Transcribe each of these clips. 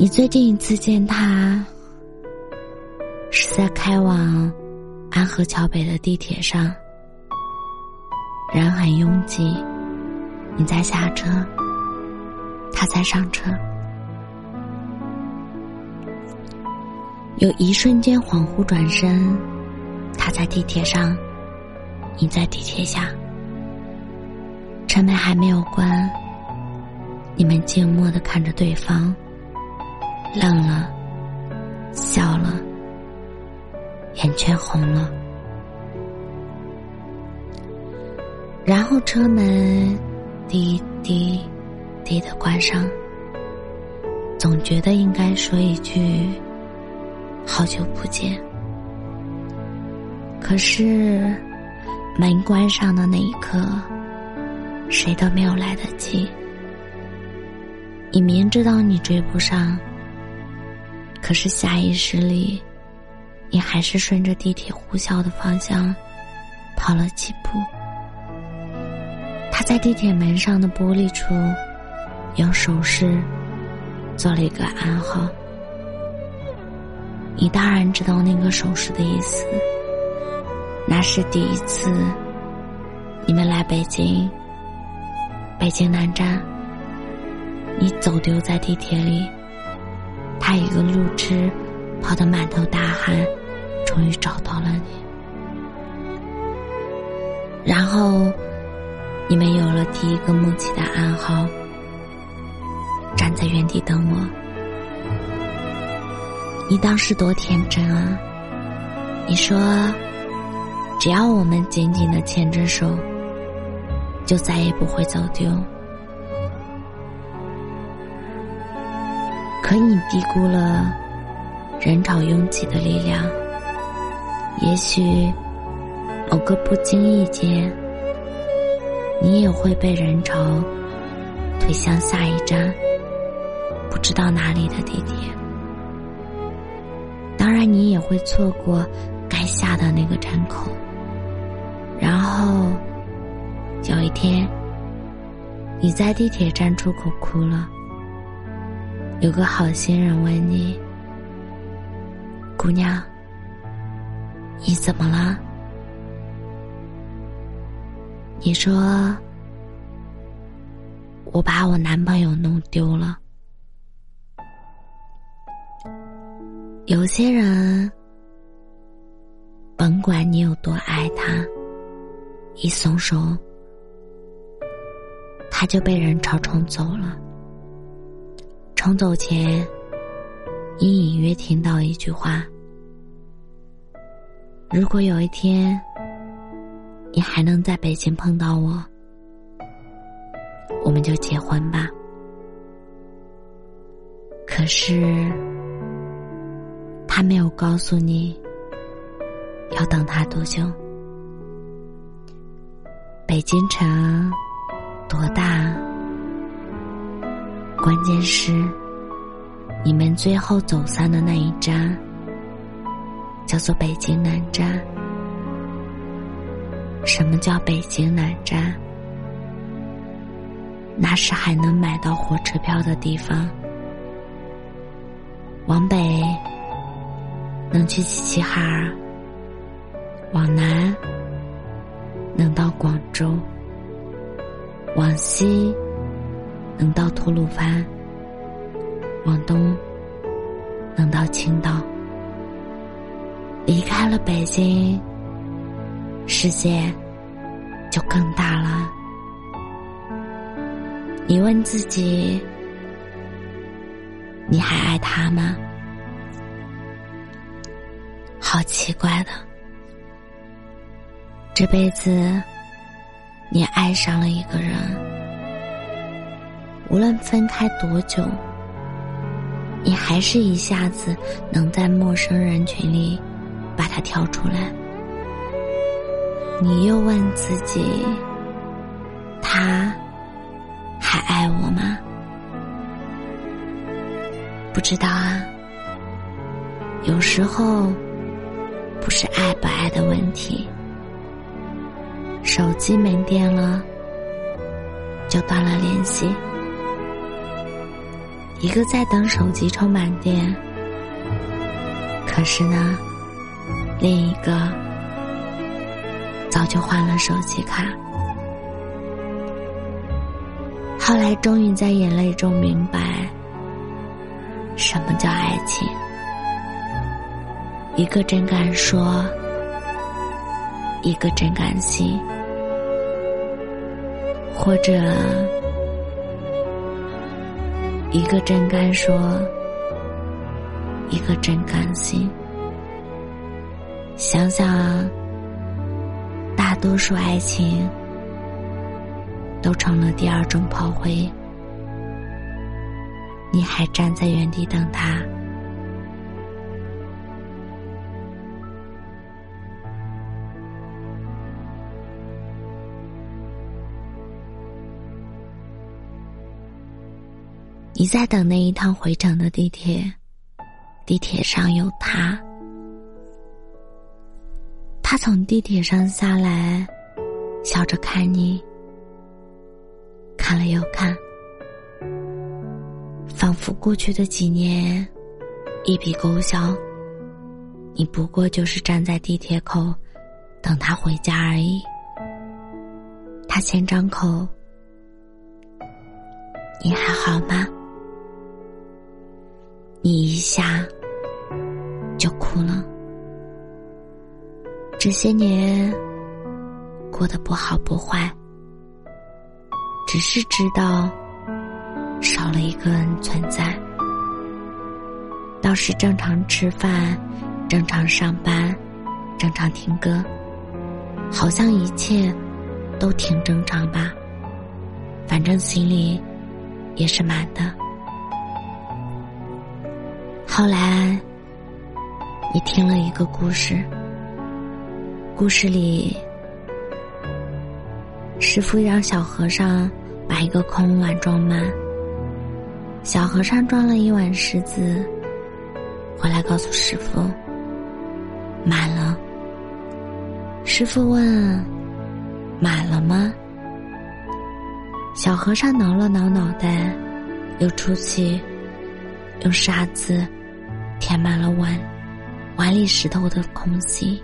你最近一次见他，是在开往安河桥北的地铁上，人很拥挤，你在下车，他在上车，有一瞬间恍惚转身，他在地铁上，你在地铁下，车门还没有关，你们静默的看着对方。愣了，笑了，眼圈红了，然后车门滴滴滴的关上。总觉得应该说一句“好久不见”，可是门关上的那一刻，谁都没有来得及。你明知道你追不上。可是下意识里，你还是顺着地铁呼啸的方向跑了几步。他在地铁门上的玻璃处，用手势做了一个暗号。你当然知道那个手势的意思。那是第一次，你们来北京，北京南站，你走丢在地铁里。他一个路痴，跑得满头大汗，终于找到了你。然后，你们有了第一个默契的暗号，站在原地等我。你当时多天真啊！你说，只要我们紧紧的牵着手，就再也不会走丢。可你低估了人潮拥挤的力量，也许某个不经意间，你也会被人潮推向下一站不知道哪里的地铁。当然，你也会错过该下的那个站口。然后有一天，你在地铁站出口哭了。有个好心人问你：“姑娘，你怎么了？”你说：“我把我男朋友弄丢了。”有些人，甭管你有多爱他，一松手，他就被人潮冲走了。重走前，你隐约听到一句话：“如果有一天，你还能在北京碰到我，我们就结婚吧。”可是，他没有告诉你要等他多久。北京城多大？关键是，你们最后走散的那一站，叫做北京南站。什么叫北京南站？那是还能买到火车票的地方。往北能去齐齐哈尔，往南能到广州，往西。能到吐鲁番，往东能到青岛。离开了北京，世界就更大了。你问自己：你还爱他吗？好奇怪的，这辈子你爱上了一个人。无论分开多久，你还是一下子能在陌生人群里把他挑出来？你又问自己：他还爱我吗？不知道啊。有时候不是爱不爱的问题，手机没电了就断了联系。一个在等手机充满电，可是呢，另一个早就换了手机卡。后来终于在眼泪中明白，什么叫爱情。一个真敢说，一个真敢心，或者。一个真敢说，一个真甘心。想想，大多数爱情都成了第二种炮灰，你还站在原地等他。你在等那一趟回程的地铁，地铁上有他。他从地铁上下来，笑着看你，看了又看，仿佛过去的几年一笔勾销。你不过就是站在地铁口等他回家而已。他先张口：“你还好吗？”你一下就哭了。这些年过得不好不坏，只是知道少了一个人存在。倒是正常吃饭，正常上班，正常听歌，好像一切都挺正常吧。反正心里也是满的。后来，你听了一个故事。故事里，师傅让小和尚把一个空碗装满。小和尚装了一碗石子，回来告诉师傅，满了。师傅问：“满了吗？”小和尚挠了挠脑袋，又出去用沙子。填满了碗，碗里石头的空隙。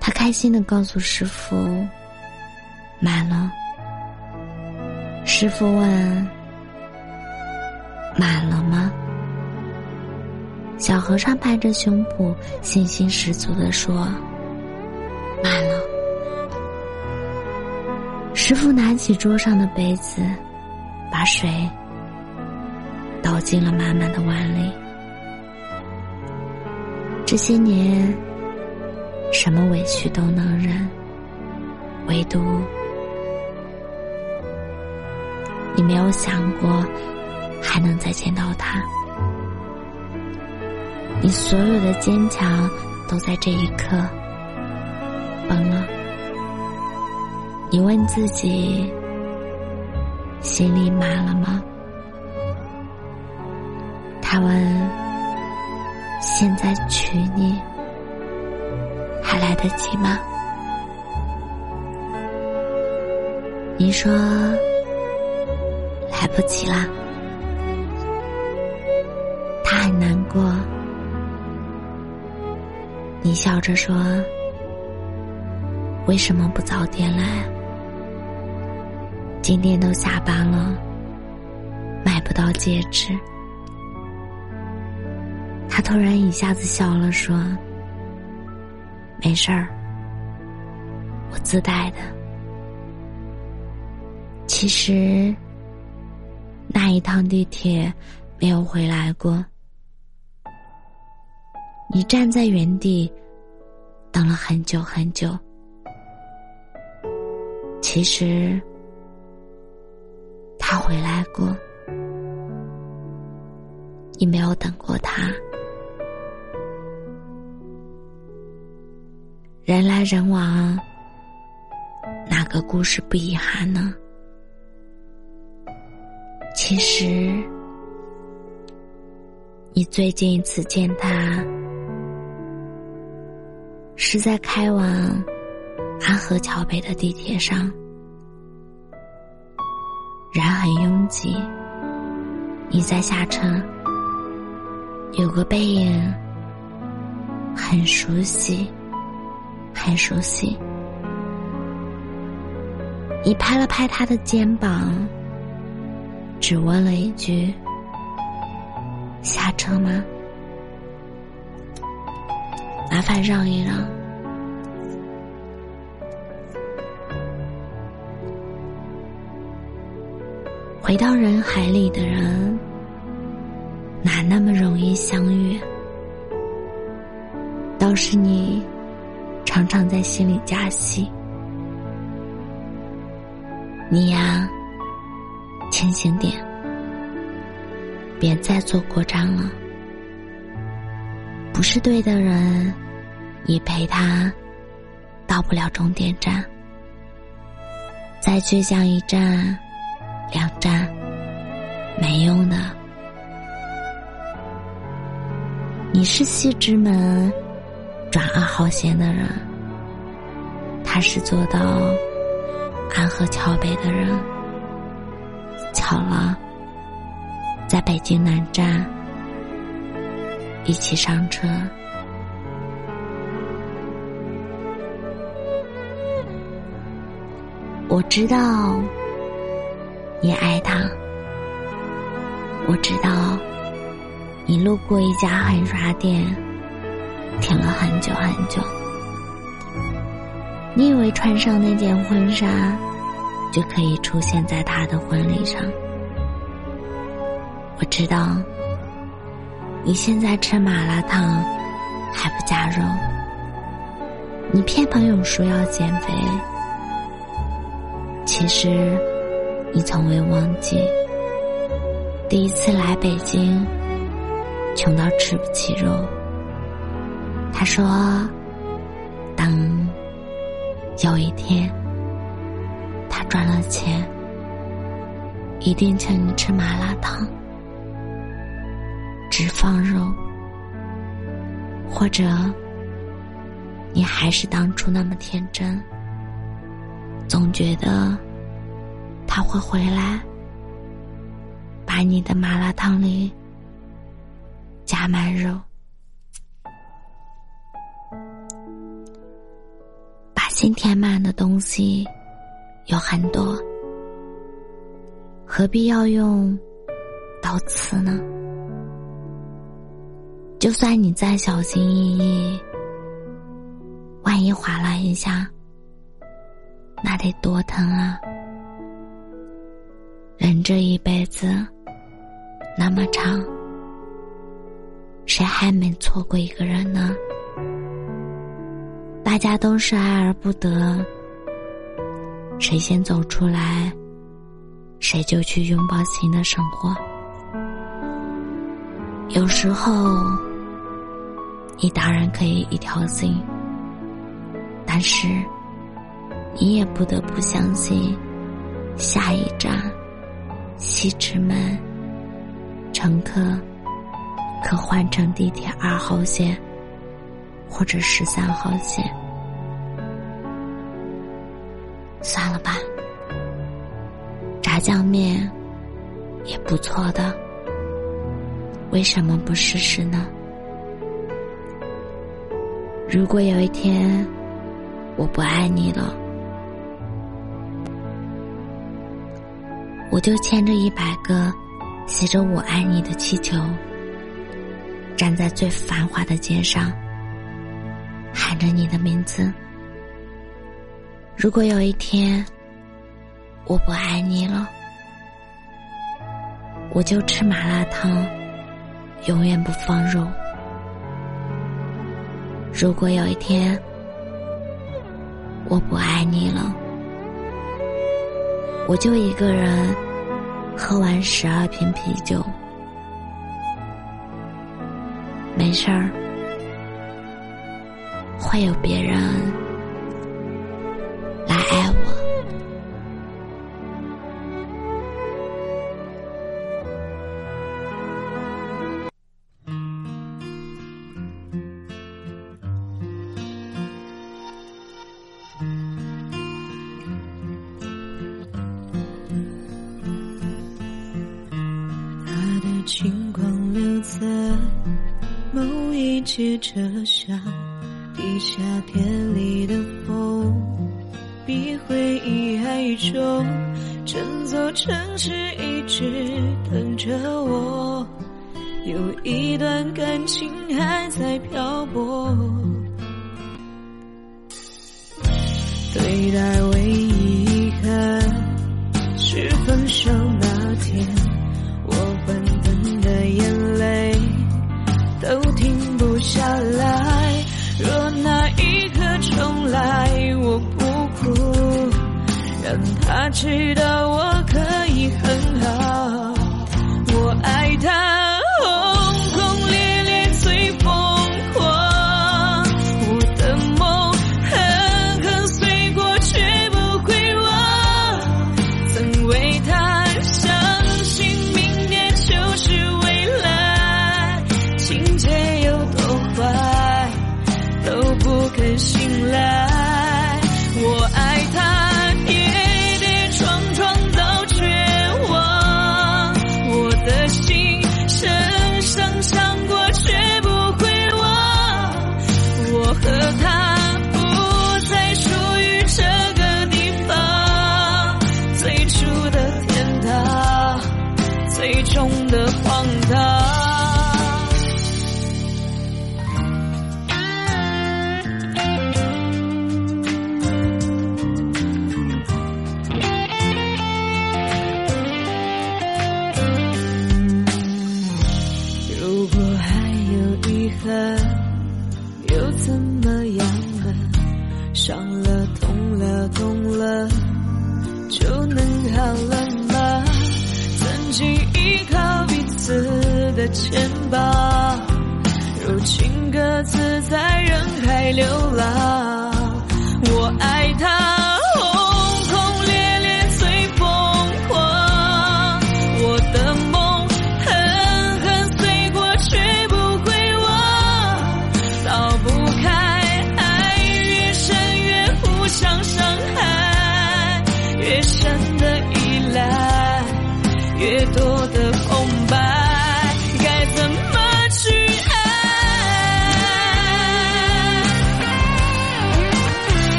他开心的告诉师傅：“满了。”师傅问：“满了吗？”小和尚拍着胸脯，信心十足的说：“满了。”师傅拿起桌上的杯子，把水。倒进了满满的碗里。这些年，什么委屈都能忍，唯独你没有想过还能再见到他。你所有的坚强都在这一刻崩了。你问自己，心里满了吗？他问：“现在娶你还来得及吗？”你说：“来不及了。”他很难过。你笑着说：“为什么不早点来？今天都下班了，买不到戒指。”他突然一下子笑了，说：“没事儿，我自带的。其实那一趟地铁没有回来过，你站在原地等了很久很久。其实他回来过。”你没有等过他。人来人往，哪个故事不遗憾呢？其实，你最近一次见他，是在开往安河桥北的地铁上，人很拥挤，你在下车，有个背影，很熟悉。很熟悉，你拍了拍他的肩膀，只问了一句：“下车吗？”麻烦让一让。回到人海里的人，哪那么容易相遇？倒是你。常常在心里加戏，你呀，清醒点，别再做过站了。不是对的人，你陪他到不了终点站，再倔强一站、两站，没用的。你是西直门。转二号线的人，他是坐到安河桥北的人。巧了，在北京南站一起上车。我知道你爱他，我知道你路过一家很刷店。停了很久很久，你以为穿上那件婚纱，就可以出现在他的婚礼上？我知道，你现在吃麻辣烫还不加肉，你骗朋友说要减肥，其实你从未忘记，第一次来北京，穷到吃不起肉。他说：“等有一天，他赚了钱，一定请你吃麻辣烫，只放肉。或者，你还是当初那么天真，总觉得他会回来，把你的麻辣烫里加满肉。”心填满的东西有很多，何必要用刀刺呢？就算你再小心翼翼，万一划了一下，那得多疼啊！人这一辈子那么长，谁还没错过一个人呢？大家都是爱而不得，谁先走出来，谁就去拥抱新的生活。有时候，你当然可以一条心，但是，你也不得不相信，下一站，西直门，乘客可换乘地铁二号线，或者十三号线。算了吧，炸酱面也不错的，为什么不试试呢？如果有一天我不爱你了，我就牵着一百个写着“我爱你”的气球，站在最繁华的街上，喊着你的名字。如果有一天我不爱你了，我就吃麻辣烫，永远不放肉。如果有一天我不爱你了，我就一个人喝完十二瓶啤酒，没事儿，会有别人星光留在某一节车厢，地下铁里的风，比回忆还重。整座城市一直等着我，有一段感情还在漂泊。对待唯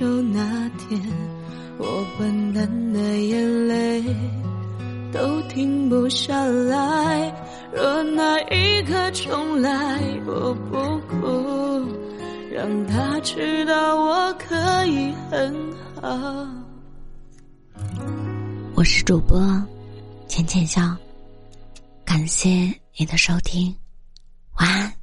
手那天，我笨蛋的眼泪都停不下来。若那一刻重来，我不哭，让他知道我可以很好。我是主播浅浅笑，感谢你的收听，晚安。